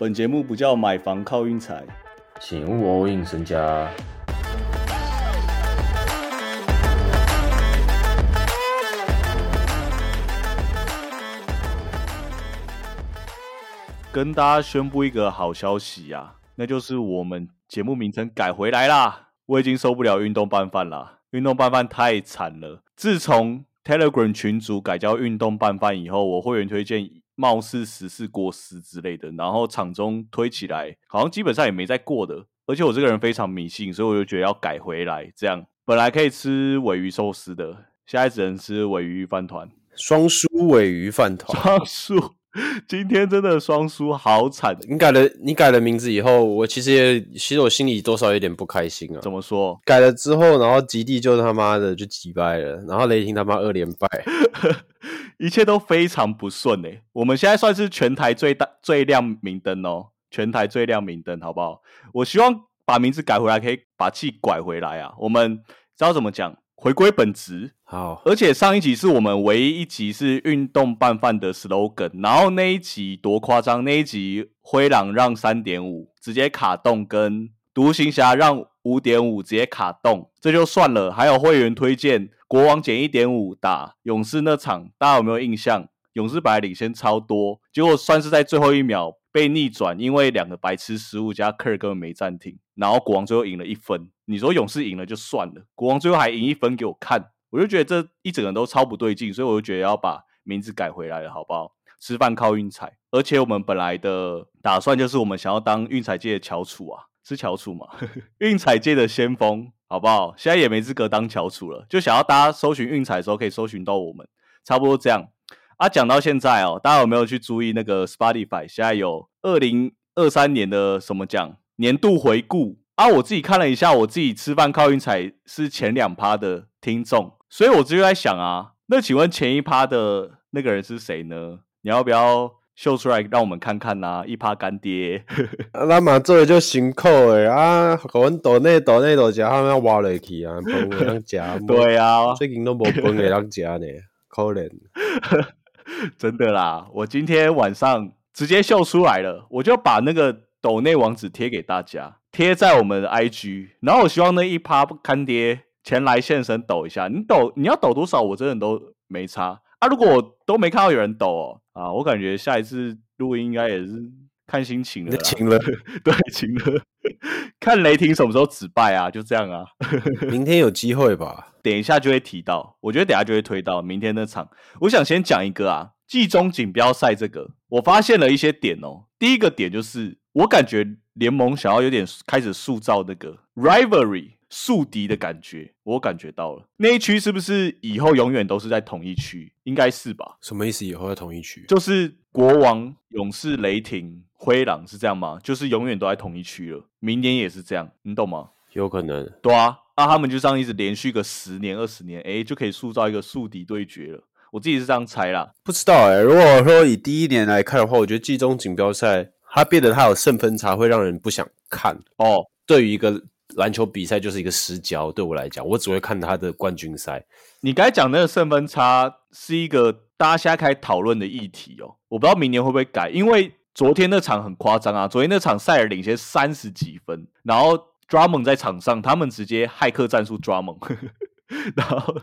本节目不叫买房靠运财，请勿 all in 身家。跟大家宣布一个好消息呀、那就是我们节目名称改回来啦！我已经受不了运动拌饭啦，运动拌饭太惨了。自从 Telegram 群组改叫运动拌饭以后，我会员推荐貌似十四过十之类的，然后场中推起来好像基本上也没再过的。而且我这个人非常迷信，所以我就觉得要改回来。这样本来可以吃尾鱼寿司的，现在只能吃尾鱼饭团。双输尾鱼饭团。双输，今天真的双输，好惨。你改了，你改了名字以后，我其实也，其实我心里多少有点不开心啊。怎么说？改了之后，然后吉地就他妈的就击败了，然后雷霆他妈二连败。一切都非常不顺诶、我们现在算是全台最大最亮明灯哦，全台最亮明灯，好不好？我希望把名字改回来，可以把气拐回来啊。我们知道怎么讲，回归本职。好，而且上一集是我们唯一一集是运动拌饭的 slogan，然后那一集多夸张，那一集灰狼让三点五直接卡洞，跟独行侠让五点五直接卡洞，这就算了。还有会员推荐国王减一点五打勇士那场，大家有没有印象？勇士本来领先超多，结果算是在最后一秒被逆转，因为两个白痴失误加科尔根本没暂停，然后国王最后赢了一分。你说勇士赢了就算了，国王最后还赢一分给我看，我就觉得这一整个都超不对劲，所以我就觉得要把名字改回来了，好不好？吃饭靠运彩，而且我们本来的打算就是我们想要当运彩界的翘楚啊，是翘楚嘛？运彩界的先锋，好不好？现在也没资格当翘楚了，就想要大家搜寻运彩的时候可以搜寻到我们，差不多这样。啊，讲到现在哦，大家有没有去注意那个 Spotify？现在有二零二三年的什么奖年度回顾啊？我自己看了一下，我自己吃饭靠运彩是前两趴的听众，所以我就在想啊，那请问前一趴的那个人是谁呢？你要不要秀出来让我们看看呐、一趴干爹，啊咱嘛做的就辛苦诶啊，甲阮岛内岛内岛食，他们要挖落去啊，饭会当食。对啊，最近都无饭会当食呢，可怜。真的啦，我今天晚上直接秀出来了，我就把那个抖内网址贴给大家，贴在我们的 IG，然后我希望那一趴干爹前来现身抖一下，你抖你要抖多少，我真的都没差啊。如果我都没看到有人抖哦，啊，我感觉下一次录音应该也是看心情了啦，请了，对，请了，看雷霆什么时候止败啊，就这样啊。明天有机会吧？等一下就会提到，我觉得等一下就会推到明天那场。我想先讲一个啊，季中锦标赛这个，我发现了一些点哦。第一个点就是，我感觉联盟想要有点开始塑造那个 rivalry 宿敌的感觉，我感觉到了。那一区是不是以后永远都是在同一区？应该是吧？什么意思？以后在同一区？就是国王、勇士、雷霆、灰狼是这样吗？就是永远都在同一区了，明年也是这样，你懂吗？有可能。对啊，那他们就这样一直连续个十年、二十年，哎，就可以塑造一个宿敌对决了。我自己是这样猜啦。不知道哎、如果说以第一年来看的话，我觉得季中锦标赛它变得他有胜分差，会让人不想看。哦，对于一个篮球比赛，就是一个失焦。对我来讲，我只会看他的冠军赛。你刚才讲那个胜分差是一个大家现在开始讨论的议题哦。我不知道明年会不会改，因为昨天那场很夸张啊，昨天那场塞尔领先三十几分，然后 Drummond 在场上，他们直接骇客战术 Drummond，然后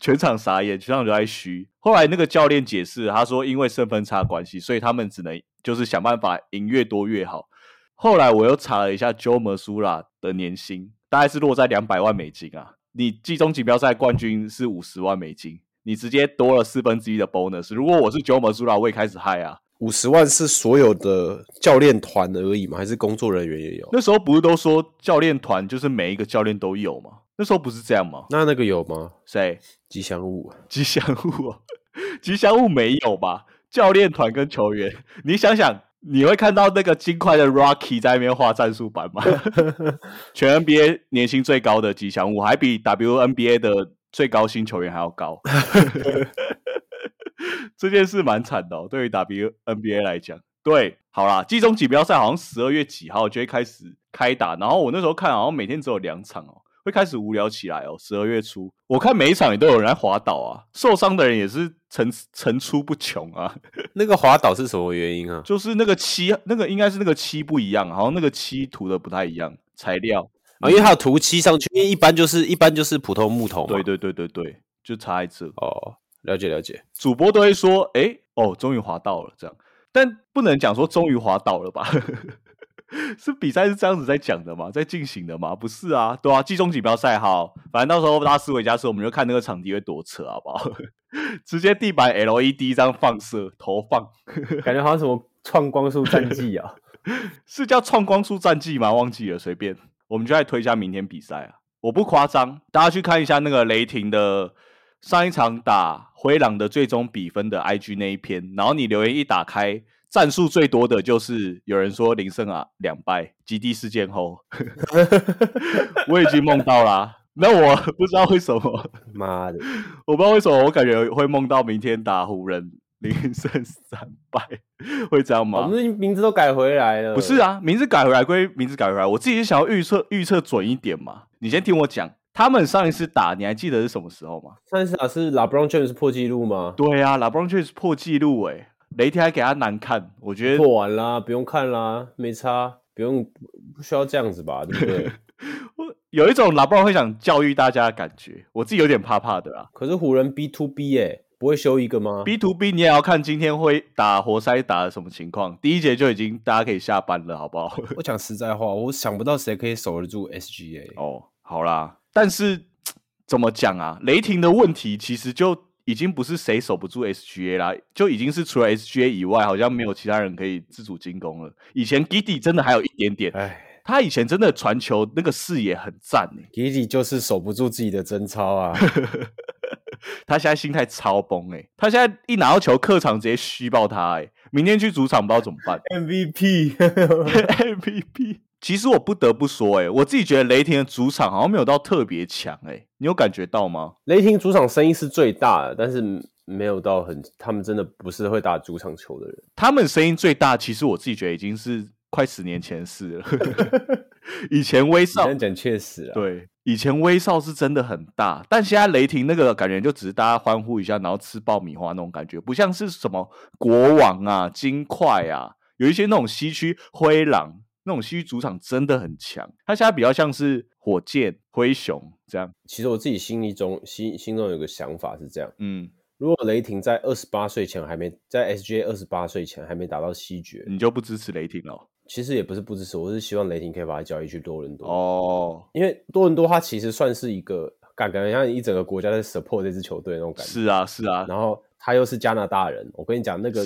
全场傻眼，全场都在嘘。后来那个教练解释，他说因为胜分差关系，所以他们只能就是想办法赢越多越好。后来我又查了一下 Joe Masura 的年薪，大概是落在两百万美金啊。你季中锦标赛冠军是五十万美金，你直接多了四分之一的 bonus。如果我是 Joe Masura，我也开始嗨啊。五十万是所有的教练团而已吗？还是工作人员也有？那时候不是都说教练团就是每一个教练都有吗？那时候不是这样吗？那那个有吗？谁？吉祥物吉祥物哦，吉祥物没有吧？教练团跟球员，你想想，你会看到那个金块的 Rocky 在那边画战术板吗？全 NBA 年薪最高的吉祥物，还比 WNBA 的最高薪球员还要高。这件事蛮惨的、哦，对于 WNBA 来讲。对，好啦，季中锦标赛好像十二月几号就会开始开打，然后我那时候看好像每天只有两场哦，会开始无聊起来哦。十二月初，我看每一场也都有人在滑倒啊，受伤的人也是层层出不穷啊。那个滑倒是什么原因啊？就是那个漆，那个应该是那个漆不一样，好像那个漆涂的不太一样，材料。啊，因为它有涂漆上去，因为一般就是一般就是普通木头嘛。对对对对对，就差一次。哦，了解了解。主播都会说，哎，哦，终于滑到了这样，但不能讲说终于滑倒了吧？是比赛是这样子在讲的吗？在进行的吗？不是啊，对啊，季中锦标赛好，反正到时候拉斯维加斯我们就看那个场地会多扯，好不好？直接地板 LED 这样放射投放，感觉好像什么创光速战绩啊？是叫创光速战绩吗？忘记了，随便，我们就来推一下明天比赛啊！我不夸张，大家去看一下那个雷霆的上一场打灰狼的最终比分的 IG 那一篇，然后你留言一打开。战术最多的就是有人说零胜啊两败，极地事件后，我已经梦到啦。那我 不知道为什么，妈的，我不知道为什么，我感觉会梦到明天打湖人零胜三败，会这样吗？我们名字都改回来了，不是啊，名字改回来归名字改回来，我自己是想要预测预测准一点嘛。你先听我讲，他们上一次打，你还记得是什么时候吗？上一次打是 LeBron James 破纪录吗？对啊，LeBron James 破纪录哎。雷霆还给他难看，我觉得破完啦，不用看啦，没差，不用不需要这样子吧，对不对？我有一种老布会想教育大家的感觉，我自己有点怕怕的啦。可是湖人 B to B 哎，不会修一个吗？B to B 你也要看今天会打活塞打的什么情况，第一节就已经大家可以下班了，好不好？我讲实在话，我想不到谁可以守得住 SGA 哦。好啦，但是怎么讲啊？雷霆的问题其实就。已经不是谁守不住 SGA 啦，就已经是除了 SGA 以外，好像没有其他人可以自主进攻了。以前 Giddy 真的还有一点点，哎，他以前真的传球那个视野很赞诶。Giddy 就是守不住自己的真操啊，他现在心态超崩诶，他现在一拿到球，客场直接虚爆他诶，明天去主场不知道怎么办。MVP，MVP。其实我不得不说，哎，我自己觉得雷霆的主场好像没有到特别强，哎，你有感觉到吗？雷霆主场声音是最大的，但是没有到很，他们真的不是会打主场球的人。他们声音最大，其实我自己觉得已经是快十年前的事了。以前威少讲确实啊，对，以前威少是真的很大，但现在雷霆那个感觉就只是大家欢呼一下，然后吃爆米花那种感觉，不像是什么国王啊、金块啊，有一些那种西区灰狼。那种西区主场真的很强，他现在比较像是火箭、灰熊这样。其实我自己心里中心心中有个想法是这样，嗯，如果雷霆在二十八岁前还没在 SGA 二十八岁前还没达到西决，你就不支持雷霆了？其实也不是不支持，我是希望雷霆可以把他交易去多伦多哦，因为多伦多它其实算是一个感觉像一整个国家在 support 这支球队那种感觉。是啊，是啊，然后他又是加拿大人，我跟你讲那个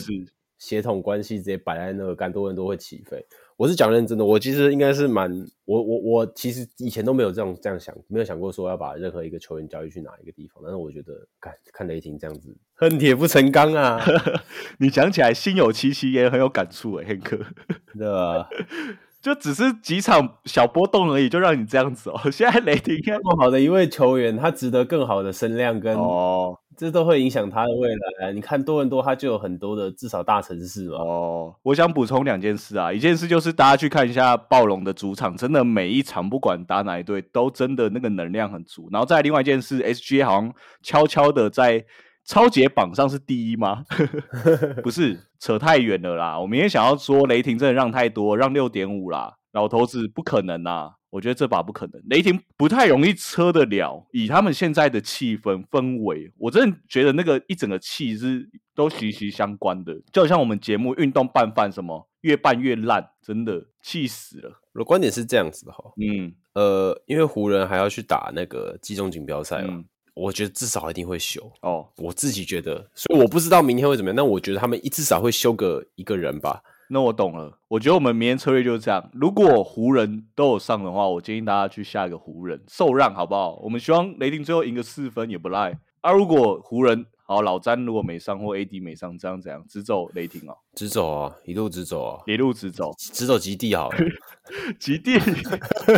协同关系直接摆在那个干多伦多会起飞。我是讲认真的，我其实应该是蛮我我我其实以前都没有这样这样想，没有想过说要把任何一个球员交易去哪一个地方。但是我觉得看看雷霆这样子，恨铁不成钢啊！你讲起来心有戚戚也，很有感触哎，黑哥，对吧？就只是几场小波动而已，就让你这样子哦。现在雷霆这么好的一位球员，他值得更好的声量跟哦，这都会影响他的未来。你看多伦多，他就有很多的至少大城市嘛。哦，我想补充两件事啊，一件事就是大家去看一下暴龙的主场，真的每一场不管打哪一队，都真的那个能量很足。然后再另外一件事，SGA 好像悄悄的在。超杰榜上是第一吗？不是，扯太远了啦。我明天想要说雷霆真的让太多，让六点五啦，老头子不可能啊！我觉得这把不可能，雷霆不太容易车得了。以他们现在的气氛氛围，我真的觉得那个一整个气是都息息相关的。就好像我们节目运动拌饭什么，越拌越烂，真的气死了。我的观点是这样子的哈，嗯，呃，因为湖人还要去打那个季中锦标赛嘛。我觉得至少一定会修哦，我自己觉得，所以我不知道明天会怎么样。但我觉得他们一至少会修个一个人吧。那我懂了，我觉得我们明天策略就是这样。如果湖人都有上的话，我建议大家去下一个湖人受让，好不好？我们希望雷霆最后赢个四分也不赖。啊，如果湖人好老詹如果没上或 AD 没上，这样怎样？直走雷霆哦？直走啊，一路直走啊，一路直走，直走极地好了，极地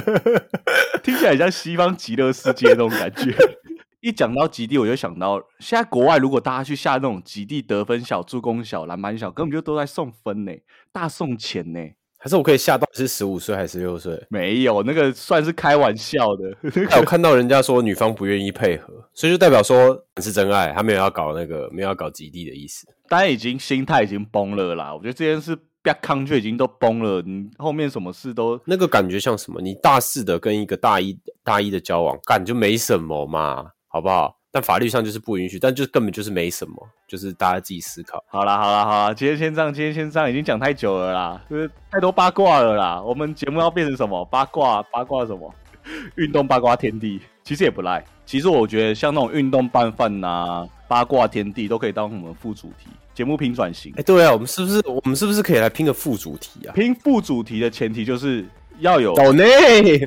听起来像西方极乐世界那种感觉。一讲到极地，我就想到现在国外如果大家去下那种极地得分小、助攻小、篮板小，根本就都在送分呢，大送钱呢。还是我可以下到是十五岁还是十六岁？没有，那个算是开玩笑的。我看到人家说女方不愿意配合，所以就代表说是真爱，他没有要搞那个，没有要搞极地的意思。当然已经心态已经崩了啦。我觉得这件事别抗拒已经都崩了，你后面什么事都那个感觉像什么？你大四的跟一个大一大一的交往，干就没什么嘛，好不好？但法律上就是不允许，但就根本就是没什么，就是大家自己思考。好啦好啦好啦，今天先这样，今天先这样，已经讲太久了啦，就是太多八卦了啦。我们节目要变成什么？八卦八卦什么？运动八卦天地，其实也不赖。其实我觉得像那种运动拌饭呐，八卦天地都可以当我们副主题。节目拼转型，哎，对啊，我们是不是我们是不是可以来拼个副主题啊？拼副主题的前提就是要有岛内。